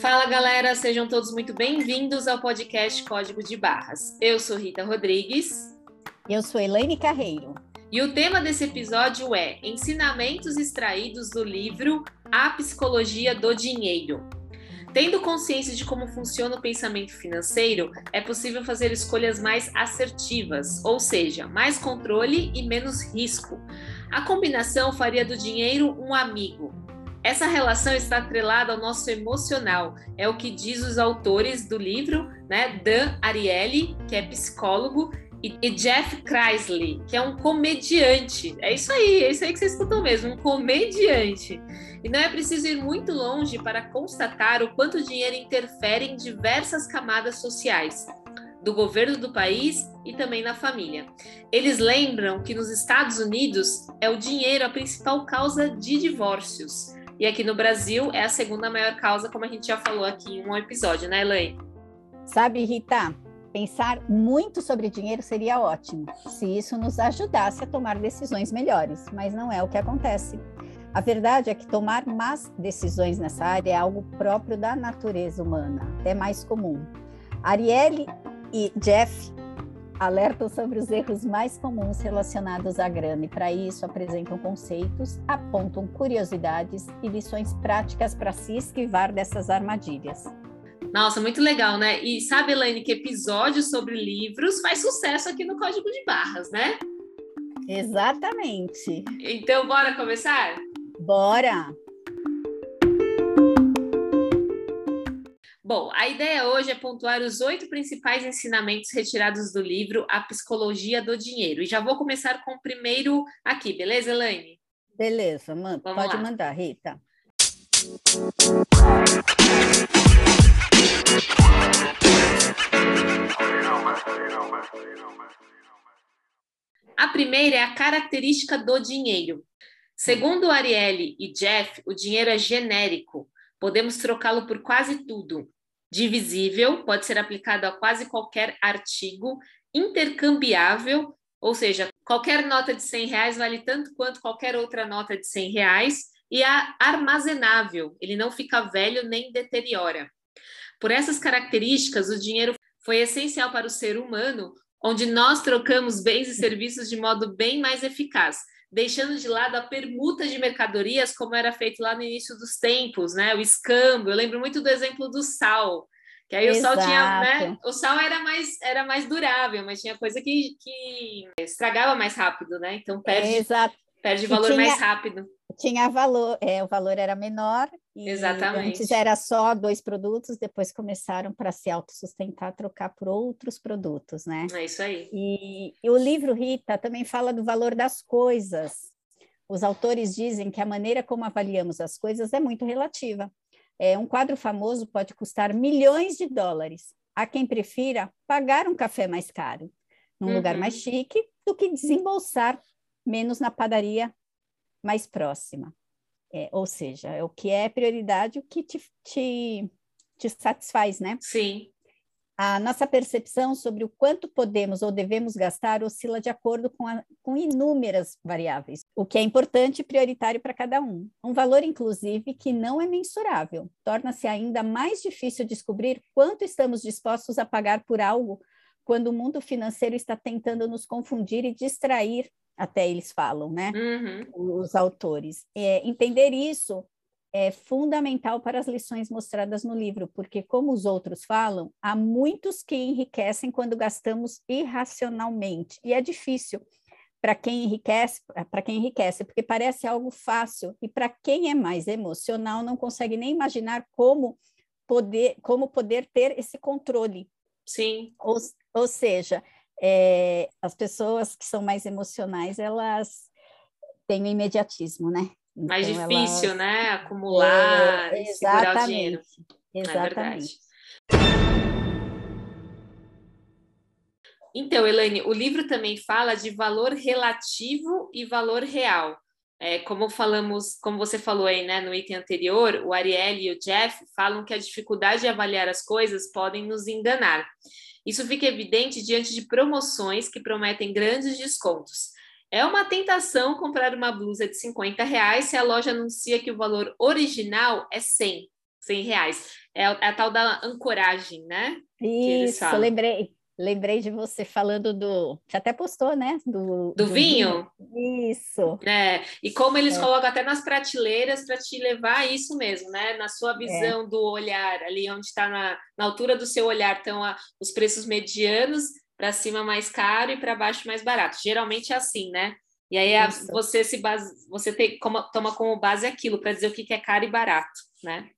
Fala galera, sejam todos muito bem-vindos ao podcast Código de Barras. Eu sou Rita Rodrigues. Eu sou Elaine Carreiro. E o tema desse episódio é Ensinamentos extraídos do livro A Psicologia do Dinheiro. Tendo consciência de como funciona o pensamento financeiro, é possível fazer escolhas mais assertivas, ou seja, mais controle e menos risco. A combinação faria do dinheiro um amigo, essa relação está atrelada ao nosso emocional, é o que diz os autores do livro, né? Dan Ariely, que é psicólogo, e Jeff Chrysley, que é um comediante. É isso aí, é isso aí que você escutou mesmo, um comediante. E não é preciso ir muito longe para constatar o quanto o dinheiro interfere em diversas camadas sociais, do governo do país e também na família. Eles lembram que nos Estados Unidos é o dinheiro a principal causa de divórcios. E aqui no Brasil é a segunda maior causa, como a gente já falou aqui em um episódio, né, Elaine? Sabe, Rita, pensar muito sobre dinheiro seria ótimo, se isso nos ajudasse a tomar decisões melhores, mas não é o que acontece. A verdade é que tomar más decisões nessa área é algo próprio da natureza humana, até mais comum. Arielle e Jeff alertam sobre os erros mais comuns relacionados à grana e, para isso, apresentam conceitos, apontam curiosidades e lições práticas para se esquivar dessas armadilhas. Nossa, muito legal, né? E sabe, Elaine, que episódio sobre livros faz sucesso aqui no Código de Barras, né? Exatamente. Então, bora começar? Bora! Bom, a ideia hoje é pontuar os oito principais ensinamentos retirados do livro A Psicologia do Dinheiro. E já vou começar com o primeiro aqui, beleza, Elaine? Beleza, man pode lá. mandar, Rita. A primeira é a característica do dinheiro. Segundo Ariely e Jeff, o dinheiro é genérico. Podemos trocá-lo por quase tudo, divisível, pode ser aplicado a quase qualquer artigo, intercambiável, ou seja, qualquer nota de 100 reais vale tanto quanto qualquer outra nota de 100 reais, e armazenável, ele não fica velho nem deteriora. Por essas características, o dinheiro foi essencial para o ser humano, onde nós trocamos bens e serviços de modo bem mais eficaz, deixando de lado a permuta de mercadorias, como era feito lá no início dos tempos, né? O escambo. Eu lembro muito do exemplo do sal, que aí Exato. o sal tinha, né? O sal era mais, era mais durável, mas tinha coisa que, que estragava mais rápido, né? Então perde, Exato. Perde valor tinha, mais rápido. Tinha valor, é, o valor era menor. Exatamente. Antes era só dois produtos, depois começaram para se autossustentar, trocar por outros produtos, né? É isso aí. E, e o livro Rita também fala do valor das coisas. Os autores dizem que a maneira como avaliamos as coisas é muito relativa. É, um quadro famoso pode custar milhões de dólares. Há quem prefira pagar um café mais caro, num uhum. lugar mais chique, do que desembolsar menos na padaria mais próxima. É, ou seja, é o que é prioridade, o que te, te, te satisfaz, né? Sim. A nossa percepção sobre o quanto podemos ou devemos gastar oscila de acordo com, a, com inúmeras variáveis, o que é importante e prioritário para cada um. Um valor, inclusive, que não é mensurável. Torna-se ainda mais difícil descobrir quanto estamos dispostos a pagar por algo quando o mundo financeiro está tentando nos confundir e distrair até eles falam, né? Uhum. Os autores. É, entender isso é fundamental para as lições mostradas no livro, porque, como os outros falam, há muitos que enriquecem quando gastamos irracionalmente, e é difícil para quem enriquece, para quem enriquece, porque parece algo fácil, e para quem é mais emocional não consegue nem imaginar como poder, como poder ter esse controle. Sim. Ou, ou seja, é, as pessoas que são mais emocionais, elas têm o imediatismo, né? Então, mais difícil, elas... né? Acumular, é, segurar o dinheiro. É exatamente. É então, Elaine, o livro também fala de valor relativo e valor real. É, como falamos, como você falou aí, né, no item anterior, o Ariel e o Jeff falam que a dificuldade de avaliar as coisas podem nos enganar. Isso fica evidente diante de promoções que prometem grandes descontos. É uma tentação comprar uma blusa de 50 reais se a loja anuncia que o valor original é 100, 100 reais. É a, é a tal da ancoragem, né? Isso, lembrei. Lembrei de você falando do. Você até postou, né? Do, do, do vinho? vinho? Isso. É, e como eles é. colocam até nas prateleiras para te levar a isso mesmo, né? Na sua é. visão é. do olhar, ali onde está na, na altura do seu olhar, estão a, os preços medianos, para cima mais caro e para baixo mais barato. Geralmente é assim, né? E aí a, você se base, você tem, como, toma como base aquilo para dizer o que, que é caro e barato, né?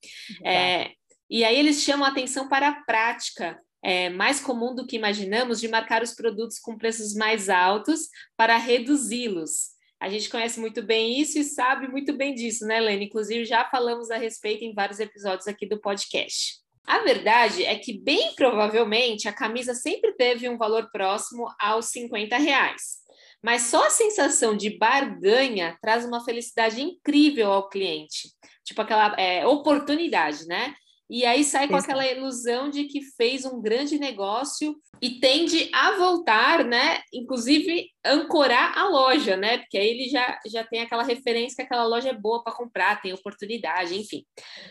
É, e aí eles chamam a atenção para a prática é, mais comum do que imaginamos de marcar os produtos com preços mais altos para reduzi-los. A gente conhece muito bem isso e sabe muito bem disso, né, Helena? Inclusive, já falamos a respeito em vários episódios aqui do podcast. A verdade é que, bem provavelmente, a camisa sempre teve um valor próximo aos 50 reais. Mas só a sensação de barganha traz uma felicidade incrível ao cliente. Tipo aquela é, oportunidade, né? E aí sai com aquela ilusão de que fez um grande negócio e tende a voltar, né? Inclusive ancorar a loja, né? Porque aí ele já, já tem aquela referência que aquela loja é boa para comprar, tem oportunidade, enfim.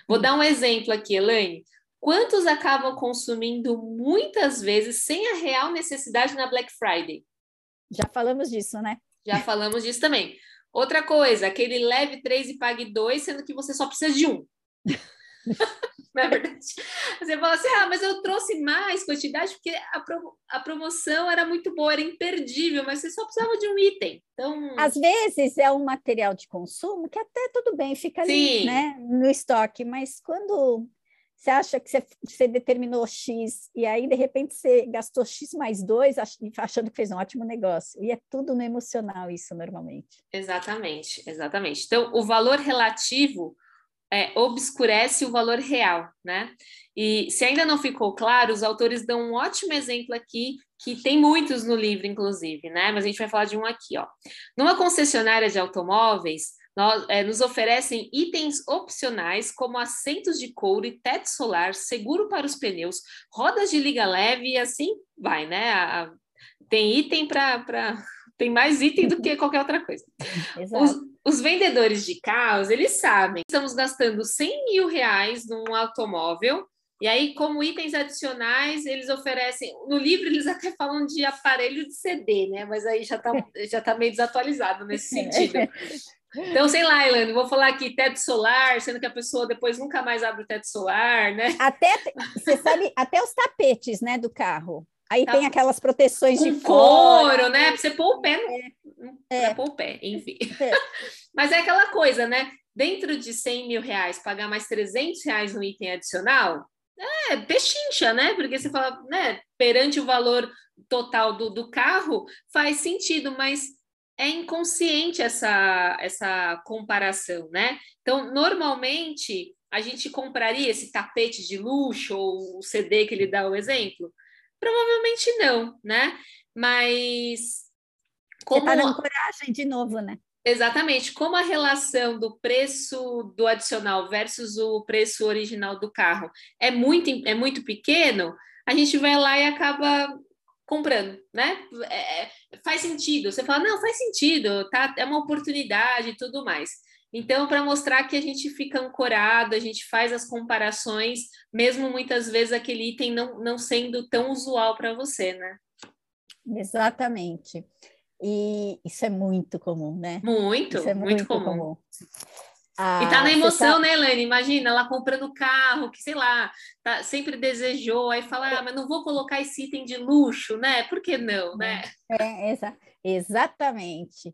Vou dar um exemplo aqui, Elaine. Quantos acabam consumindo muitas vezes sem a real necessidade na Black Friday? Já falamos disso, né? Já falamos disso também. Outra coisa, aquele leve três e pague dois, sendo que você só precisa de um. Não é verdade? Você fala assim, ah, mas eu trouxe mais quantidade porque a, pro, a promoção era muito boa, era imperdível, mas você só precisava de um item. Então... Às vezes é um material de consumo que até tudo bem, fica ali né, no estoque, mas quando você acha que você, você, determinou X e aí, de repente, você gastou X mais dois, achando que fez um ótimo negócio. E é tudo no emocional, isso normalmente. Exatamente, exatamente. Então, o valor relativo é, obscurece o valor real, né? E se ainda não ficou claro, os autores dão um ótimo exemplo aqui, que tem muitos no livro, inclusive, né? Mas a gente vai falar de um aqui, ó. Numa concessionária de automóveis, nós, é, nos oferecem itens opcionais como assentos de couro e teto solar, seguro para os pneus, rodas de liga leve e assim vai, né? A, a, tem item para. Tem mais item do que qualquer outra coisa. Os, os vendedores de carros, eles sabem, estamos gastando 100 mil reais num automóvel, e aí, como itens adicionais, eles oferecem. No livro, eles até falam de aparelho de CD, né? Mas aí já está já tá meio desatualizado nesse sentido. Então, sei lá, Elane, vou falar aqui teto solar, sendo que a pessoa depois nunca mais abre o teto solar, né? Até, você sabe, até os tapetes, né, do carro. Aí tá. tem aquelas proteções Com de couro, fora. né? Pra você pôr o pé, no... é. pra pôr o pé, enfim. É. Mas é aquela coisa, né? Dentro de 100 mil reais, pagar mais 300 reais no item adicional, é pechincha, né? Porque você fala, né? Perante o valor total do, do carro, faz sentido, mas é inconsciente essa, essa comparação, né? Então, normalmente, a gente compraria esse tapete de luxo ou o CD que ele dá o exemplo? Provavelmente não, né? Mas. Como... Você na coragem de novo, né? Exatamente. Como a relação do preço do adicional versus o preço original do carro é muito, é muito pequeno, a gente vai lá e acaba comprando, né? É, é, faz sentido. Você fala, não, faz sentido, tá? É uma oportunidade e tudo mais. Então, para mostrar que a gente fica ancorado, a gente faz as comparações, mesmo muitas vezes aquele item não, não sendo tão usual para você, né? Exatamente. E isso é muito comum, né? Muito, é muito, muito, comum. comum. Ah, e tá na emoção, tá... né, Elaine? Imagina, ela comprando carro, que sei lá, tá, sempre desejou, aí fala, ah, mas não vou colocar esse item de luxo, né? Por que não, né? É, exa exatamente.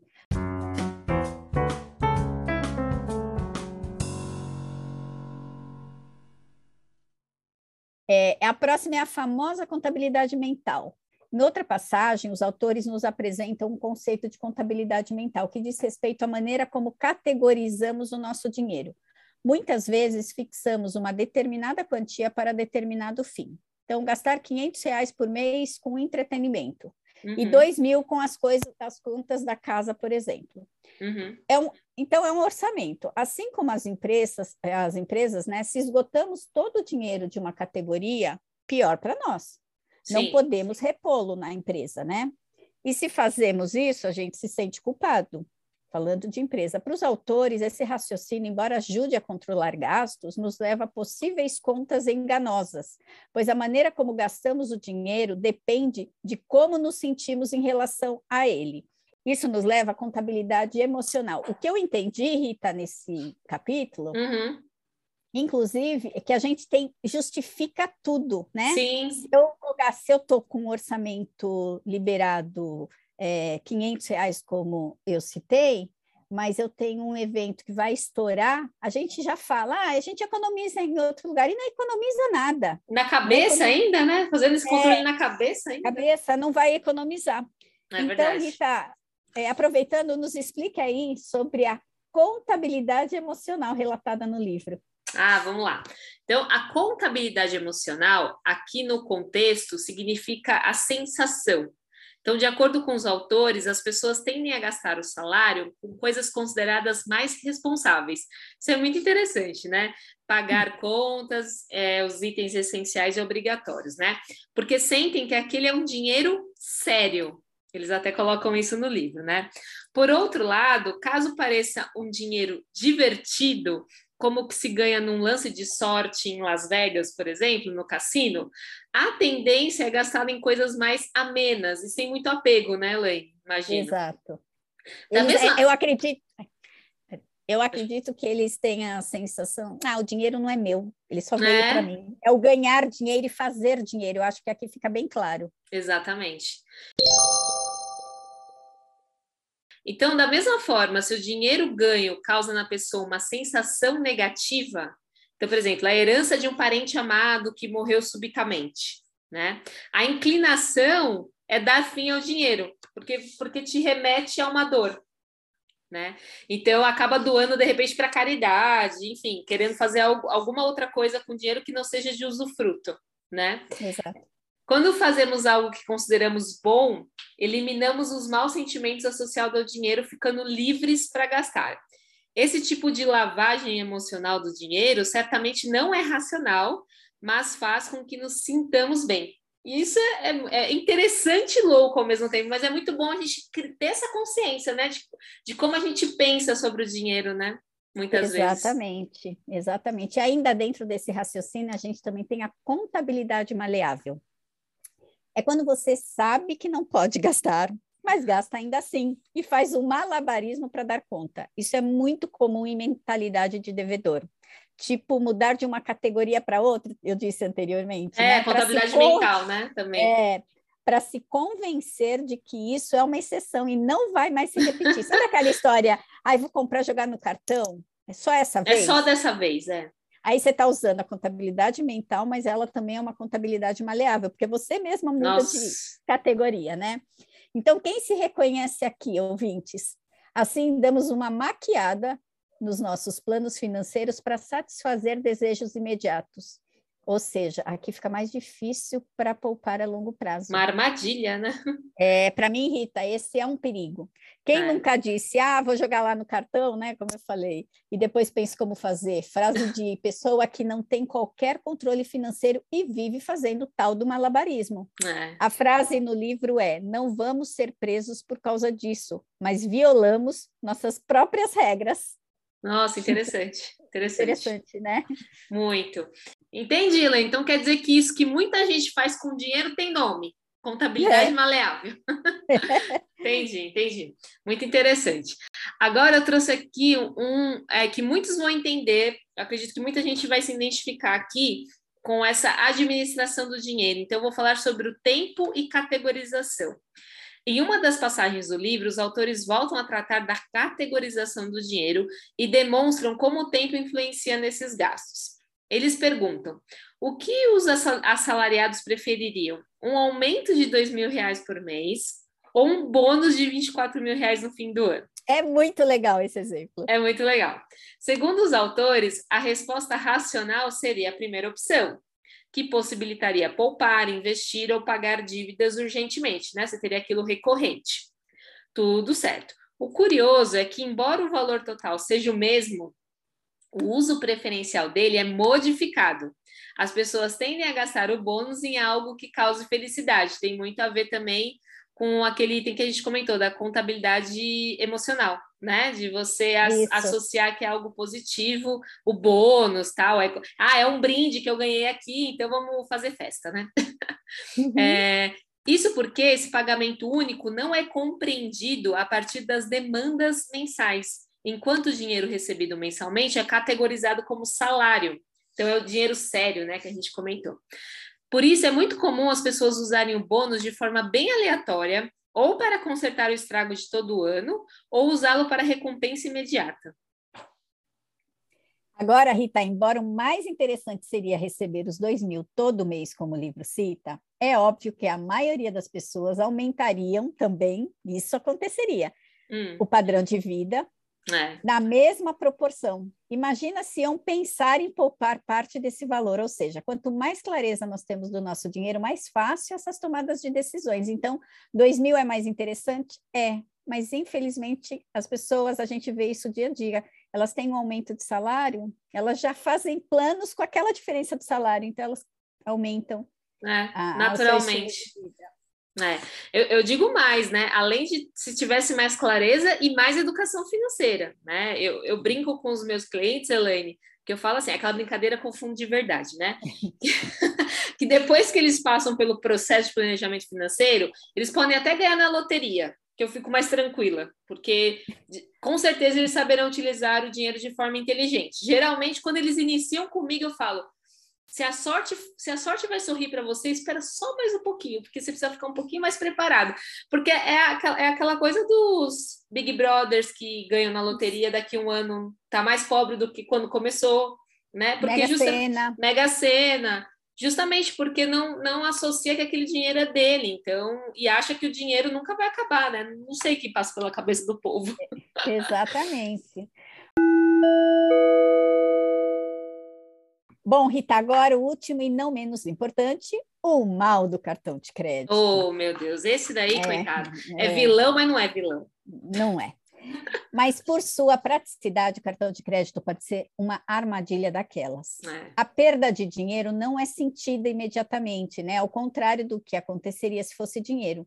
É, a próxima é a famosa contabilidade mental. Em outra passagem, os autores nos apresentam um conceito de contabilidade mental que diz respeito à maneira como categorizamos o nosso dinheiro. Muitas vezes fixamos uma determinada quantia para determinado fim. Então, gastar 500 reais por mês com entretenimento uhum. e 2 mil com as coisas, as contas da casa, por exemplo. Uhum. É um, então, é um orçamento. Assim como as empresas, as empresas, né, se esgotamos todo o dinheiro de uma categoria, pior para nós. Não podemos repô-lo na empresa, né? E se fazemos isso, a gente se sente culpado. Falando de empresa. Para os autores, esse raciocínio, embora ajude a controlar gastos, nos leva a possíveis contas enganosas, pois a maneira como gastamos o dinheiro depende de como nos sentimos em relação a ele. Isso nos leva à contabilidade emocional. O que eu entendi, Rita, nesse capítulo, Uhum. inclusive, é que a gente tem justifica tudo, né? Sim. Se eu se eu estou com um orçamento liberado é, 500 reais, como eu citei, mas eu tenho um evento que vai estourar, a gente já fala, ah, a gente economiza em outro lugar, e não economiza nada. Na cabeça ainda, né? Fazendo esse controle na cabeça ainda. Cabeça não vai economizar. É então, verdade. Rita, é, aproveitando, nos explique aí sobre a contabilidade emocional relatada no livro. Ah, vamos lá. Então, a contabilidade emocional, aqui no contexto, significa a sensação. Então, de acordo com os autores, as pessoas tendem a gastar o salário com coisas consideradas mais responsáveis. Isso é muito interessante, né? Pagar contas, é, os itens essenciais e obrigatórios, né? Porque sentem que aquele é um dinheiro sério. Eles até colocam isso no livro, né? Por outro lado, caso pareça um dinheiro divertido, como que se ganha num lance de sorte em Las Vegas, por exemplo, no cassino, a tendência é gastar em coisas mais amenas e sem muito apego, né, Elaine? Imagina. Exato. Eles- mesma- Eu acredito. Eu acredito que eles têm a sensação, ah, o dinheiro não é meu, ele só veio É. para mim. É o ganhar dinheiro e fazer dinheiro. Eu acho que aqui fica bem claro. Exatamente. Então, da mesma forma, se o dinheiro ganho causa na pessoa uma sensação negativa, então, por exemplo, a herança de um parente amado que morreu subitamente, né? A inclinação é dar fim ao dinheiro, porque, porque te remete a uma dor, né? Então, acaba doando de repente para caridade, enfim, querendo fazer algo, alguma outra coisa com dinheiro que não seja de usufruto, né? Exato. Quando fazemos algo que consideramos bom, eliminamos os maus sentimentos associados ao dinheiro, ficando livres para gastar. Esse tipo de lavagem emocional do dinheiro certamente não é racional, mas faz com que nos sintamos bem. Isso é, é interessante e louco ao mesmo tempo, mas é muito bom a gente ter essa consciência, né? De, de como a gente pensa sobre o dinheiro, né? Muitas vezes. Exatamente, exatamente. Ainda dentro desse raciocínio, a gente também tem a contabilidade maleável. É quando você sabe que não pode gastar, mas gasta ainda assim e faz um malabarismo para dar conta. Isso é muito comum em mentalidade de devedor. Tipo, mudar de uma categoria para outra, eu disse anteriormente. É, né? Contabilidade con- mental, né? Também. É, para se convencer de que isso é uma exceção e não vai mais se repetir. Sabe aquela história, ai, vou comprar jogar no cartão? É só essa É vez? só dessa vez, é. Aí você está usando a contabilidade mental, mas ela também é uma contabilidade maleável, porque você mesma muda Nossa. de categoria, né? Então, quem se reconhece aqui, ouvintes? Assim, damos uma maquiada nos nossos planos financeiros para satisfazer desejos imediatos. Ou seja, aqui fica mais difícil para poupar a longo prazo. Uma armadilha, né? É, para mim, Rita, esse é um perigo. Quem É. nunca disse, ah, vou jogar lá no cartão, né? Como eu falei, e depois pense como fazer. Frase de pessoa que não tem qualquer controle financeiro e vive fazendo tal do malabarismo. É. A frase no livro é: não vamos ser presos por causa disso, mas violamos nossas próprias regras. Nossa, interessante. Interessante. Interessante, né? Muito. Entendi, Lê. Então quer dizer que isso que muita gente faz com dinheiro tem nome. Contabilidade É. maleável. entendi, entendi. Muito interessante. Agora eu trouxe aqui um é, que muitos vão entender, acredito que muita gente vai se identificar aqui com essa administração do dinheiro. Então, eu vou falar sobre o tempo e categorização. Em uma das passagens do livro, os autores voltam a tratar da categorização do dinheiro e demonstram como o tempo influencia nesses gastos. Eles perguntam: o que os assa- assalariados prefeririam? Um aumento de dois mil reais por mês ou um bônus de 24 mil reais no fim do ano? É muito legal esse exemplo. É muito legal. Segundo os autores, a resposta racional seria a primeira opção, que possibilitaria poupar, investir ou pagar dívidas urgentemente, né? Você teria aquilo recorrente. Tudo certo. O curioso é que, embora o valor total seja o mesmo, o uso preferencial dele é modificado. As pessoas tendem a gastar o bônus em algo que cause felicidade. Tem muito a ver também com aquele item que a gente comentou, da contabilidade emocional, né? De você as, associar que é algo positivo, o bônus, tal. É, ah, é um brinde que eu ganhei aqui, então vamos fazer festa, né? Uhum. É, isso porque esse pagamento único não é compreendido a partir das demandas mensais, enquanto o dinheiro recebido mensalmente é categorizado como salário. Então, é o dinheiro sério, né, que a gente comentou. Por isso, é muito comum as pessoas usarem o bônus de forma bem aleatória, ou para consertar o estrago de todo o ano, ou usá-lo para recompensa imediata. Agora, Rita, embora o mais interessante seria receber os dois mil todo mês, como o livro cita, é óbvio que a maioria das pessoas aumentariam também, isso aconteceria, hum. o padrão de vida é. na mesma proporção. Imagina se iam pensar em poupar parte desse valor, ou seja, quanto mais clareza nós temos do nosso dinheiro, mais fácil essas tomadas de decisões. Então, dois mil é mais interessante? É, mas infelizmente as pessoas, a gente vê isso dia a dia, elas têm um aumento de salário, elas já fazem planos com aquela diferença do salário, então elas aumentam. É, a, naturalmente. É, eu, eu, digo mais, né? Além de se tivesse mais clareza e mais educação financeira, né? Eu, eu brinco com os meus clientes, Elaine, que eu falo assim, aquela brincadeira com fundo de verdade, né? que depois que eles passam pelo processo de planejamento financeiro, eles podem até ganhar na loteria, que eu fico mais tranquila, porque com certeza eles saberão utilizar o dinheiro de forma inteligente. Geralmente, quando eles iniciam comigo, eu falo: se a sorte, se a sorte vai sorrir para você, espera só mais um pouquinho, porque você precisa ficar um pouquinho mais preparado. Porque é aquela, é aquela coisa dos Big Brothers que ganham na loteria daqui a um ano, tá mais pobre do que quando começou, né? Porque Mega justa, Sena. Mega Sena justamente porque não, não associa que aquele dinheiro é dele, então, e acha que o dinheiro nunca vai acabar, né? Não sei o que passa pela cabeça do povo. Exatamente. Bom, Rita, agora o último e não menos importante, o mal do cartão de crédito. Oh, meu Deus, esse daí, é, coitado, é, é vilão, mas não é vilão. Não é. Mas por sua praticidade, o cartão de crédito pode ser uma armadilha daquelas. É. A perda de dinheiro não é sentida imediatamente, né? Ao contrário do que aconteceria se fosse dinheiro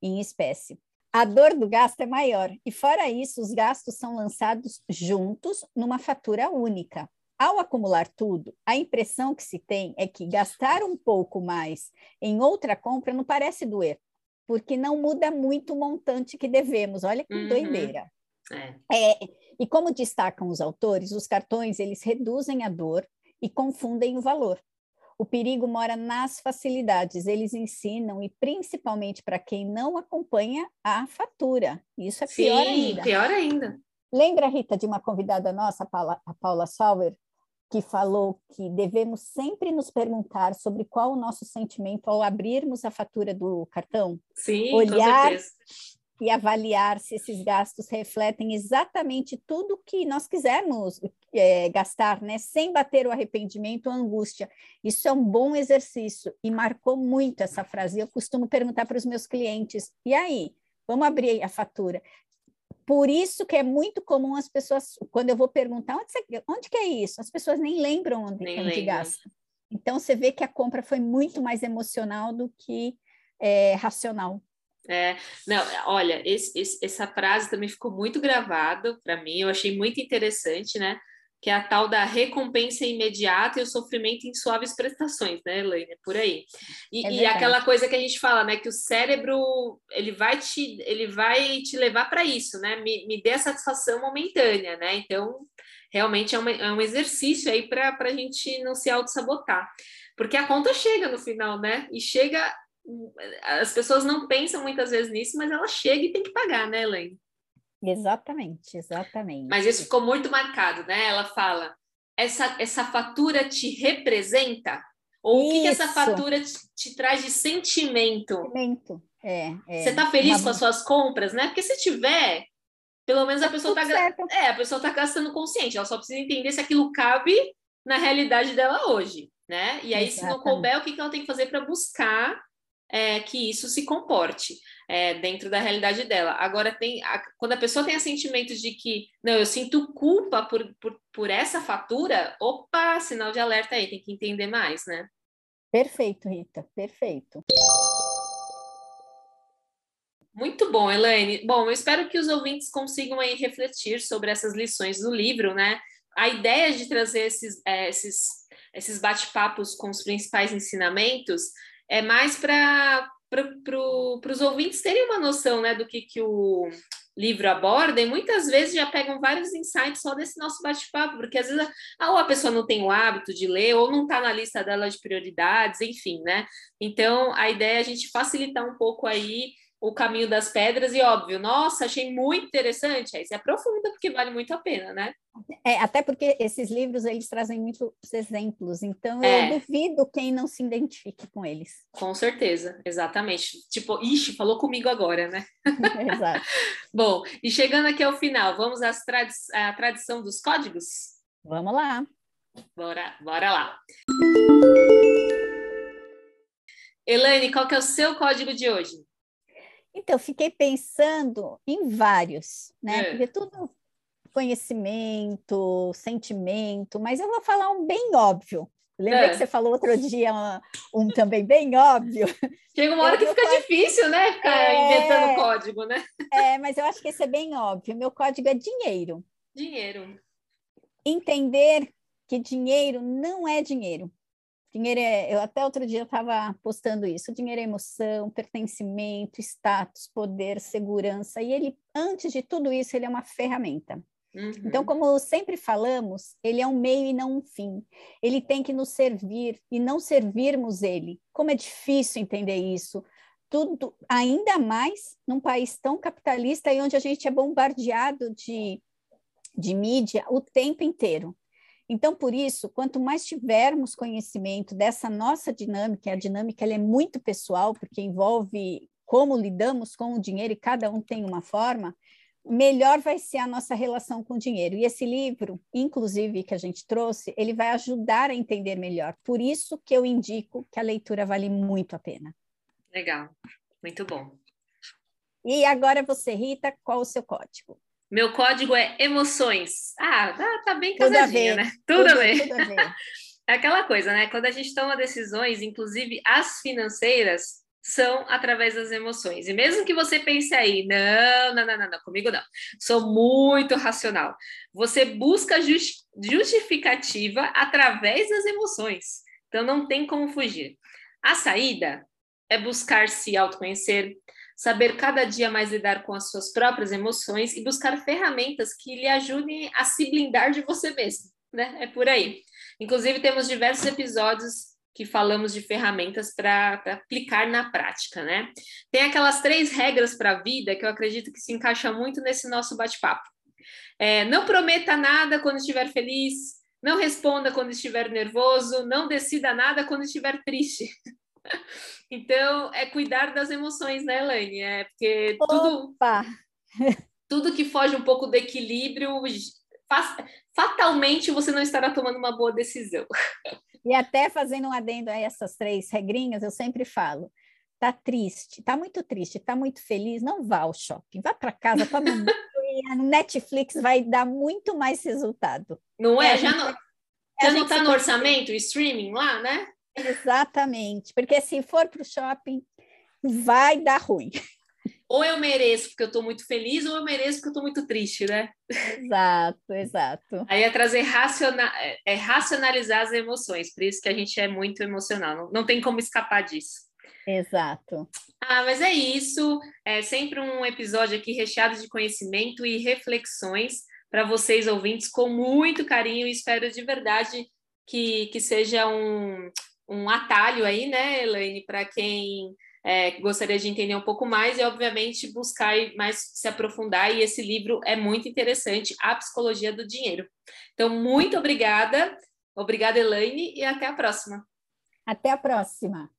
em espécie. A dor do gasto é maior, e fora isso, os gastos são lançados juntos numa fatura única. Ao acumular tudo, a impressão que se tem é que gastar um pouco mais em outra compra não parece doer, porque não muda muito o montante que devemos. Olha que uhum. doideira. É. É, e como destacam os autores, os cartões eles reduzem a dor e confundem o valor. O perigo mora nas facilidades, eles ensinam, e principalmente para quem não acompanha a fatura. Isso é Sim, pior ainda. pior ainda. Lembra, Rita, de uma convidada nossa, a Paula, a Paula Sauer, que falou que devemos sempre nos perguntar sobre qual o nosso sentimento ao abrirmos a fatura do cartão? Sim, Olhar e avaliar se esses gastos refletem exatamente tudo que nós quisermos é, gastar, né? sem bater o arrependimento ou a angústia. Isso é um bom exercício e marcou muito essa frase. Eu costumo perguntar para os meus clientes: e aí? Vamos abrir a fatura. Por isso que é muito comum as pessoas, quando eu vou perguntar onde, você, onde que é isso, as pessoas nem lembram onde, nem onde gasta. Então você vê que a compra foi muito mais emocional do que é, racional. É, não, olha, esse, esse, essa frase também ficou muito gravada para mim, eu achei muito interessante, né? Que é a tal da recompensa imediata e o sofrimento em suaves prestações, né, Elaine? Por aí. E, é e aquela coisa que a gente fala, né? Que o cérebro ele vai te, ele vai te levar para isso, né? Me, me dê a satisfação momentânea, né? Então, realmente é, uma, é um exercício aí para a gente não se auto-sabotar. Porque a conta chega no final, né? E chega as pessoas não pensam muitas vezes nisso, mas ela chega e tem que pagar, né, Elaine? Exatamente, exatamente. Mas isso ficou muito marcado, né? Ela fala: essa, essa fatura te representa? Ou isso. o que, que essa fatura te, te, traz de sentimento? Sentimento. É, é. Você está feliz Uma... com as suas compras, né? Porque se tiver, pelo menos a tá pessoa está é, a pessoa tá gastando consciente, ela só precisa entender se aquilo cabe na realidade dela hoje, né? E aí, Exatamente. se não couber, o que, que ela tem que fazer para buscar é, que isso se comporte é, dentro da realidade dela. Agora, tem a, quando a pessoa tem o sentimento de que, não, eu sinto culpa por, por, por essa fatura, opa, sinal de alerta aí, tem que entender mais, né? Perfeito, Rita, perfeito. Muito bom, Elaine. Bom, eu espero que os ouvintes consigam aí refletir sobre essas lições do livro, né? A ideia de trazer esses, é, esses, esses bate-papos com os principais ensinamentos é mais para pro, os ouvintes terem uma noção né, do que, que o livro aborda, e muitas vezes já pegam vários insights só desse nosso bate-papo, porque às vezes a, ou a pessoa não tem o hábito de ler, ou não está na lista dela de prioridades, enfim, né? Então, a ideia é a gente facilitar um pouco aí o caminho das pedras e óbvio, nossa, achei muito interessante, aí se aprofunda porque vale muito a pena, né? É, até porque esses livros eles trazem muitos exemplos, então é. eu duvido quem não se identifique com eles. Com certeza, exatamente. Tipo, ixi, falou comigo agora, né? Exato. Bom, e chegando aqui ao final, vamos às tradi à tradição dos códigos? Vamos lá. Bora, bora lá. Elaine, qual que é o seu código de hoje? Então, fiquei pensando em vários, né? É. Porque tudo conhecimento, sentimento, mas eu vou falar um bem óbvio. Lembra é. que você falou outro dia um, um também bem óbvio? Chega uma hora eu que fica código... difícil, né? Ficar é... inventando código, né? É, mas eu acho que esse é bem óbvio. Meu código é dinheiro. Dinheiro. Entender que dinheiro não é dinheiro. Dinheiro é, eu até outro dia estava postando isso. Dinheiro é emoção, pertencimento, status, poder, segurança. E ele, antes de tudo isso, ele é uma ferramenta. Uhum. Então, como sempre falamos, ele é um meio e não um fim. Ele tem que nos servir e não servirmos ele. Como é difícil entender isso. Tudo, ainda mais num país tão capitalista e onde a gente é bombardeado de, de mídia o tempo inteiro. Então, por isso, quanto mais tivermos conhecimento dessa nossa dinâmica, a dinâmica ela é muito pessoal, porque envolve como lidamos com o dinheiro e cada um tem uma forma, melhor vai ser a nossa relação com o dinheiro. E esse livro, inclusive, que a gente trouxe, ele vai ajudar a entender melhor. Por isso que eu indico que a leitura vale muito a pena. Legal, muito bom. E agora você, Rita, qual o seu código? Meu código é emoções. Ah, tá, tá bem casadinho, né? Tudo, tudo a ver. Tudo a ver. É aquela coisa, né? Quando a gente toma decisões, inclusive as financeiras, são através das emoções. E mesmo que você pense aí, não, não, não, não, não comigo não, sou muito racional. Você busca justificativa através das emoções. Então não tem como fugir. A saída é buscar se autoconhecer, saber cada dia mais lidar com as suas próprias emoções e buscar ferramentas que lhe ajudem a se blindar de você mesmo, né? É por aí. Inclusive, temos diversos episódios que falamos de ferramentas para aplicar na prática, né? Tem aquelas três regras para a vida que eu acredito que se encaixa muito nesse nosso bate-papo. É, não prometa nada quando estiver feliz, não responda quando estiver nervoso, não decida nada quando estiver triste. Então, é cuidar das emoções, né, Elaine? É porque tudo, tudo que foge um pouco do equilíbrio, fatalmente você não estará tomando uma boa decisão. E até fazendo um adendo a essas três regrinhas, eu sempre falo: tá triste, tá muito triste, tá muito feliz, não vá ao shopping, vá para casa, toma a Netflix vai dar muito mais resultado. Não é? é já não, já não está no orçamento, o streaming lá, né? Exatamente, porque se for para o shopping, vai dar ruim. Ou eu mereço porque eu estou muito feliz, ou eu mereço porque eu estou muito triste, né? Exato, exato. Aí é trazer raciona... é racionalizar as emoções, por isso que a gente é muito emocional, não, não tem como escapar disso. Exato. Ah, mas é isso. É sempre um episódio aqui recheado de conhecimento e reflexões para vocês ouvintes com muito carinho e espero de verdade que, que seja um, um atalho aí, né, Elaine, para quem é, gostaria de entender um pouco mais e, obviamente, buscar mais se aprofundar. E esse livro é muito interessante, A Psicologia do Dinheiro. Então, muito obrigada. Obrigada, Elaine, e até a próxima. Até a próxima.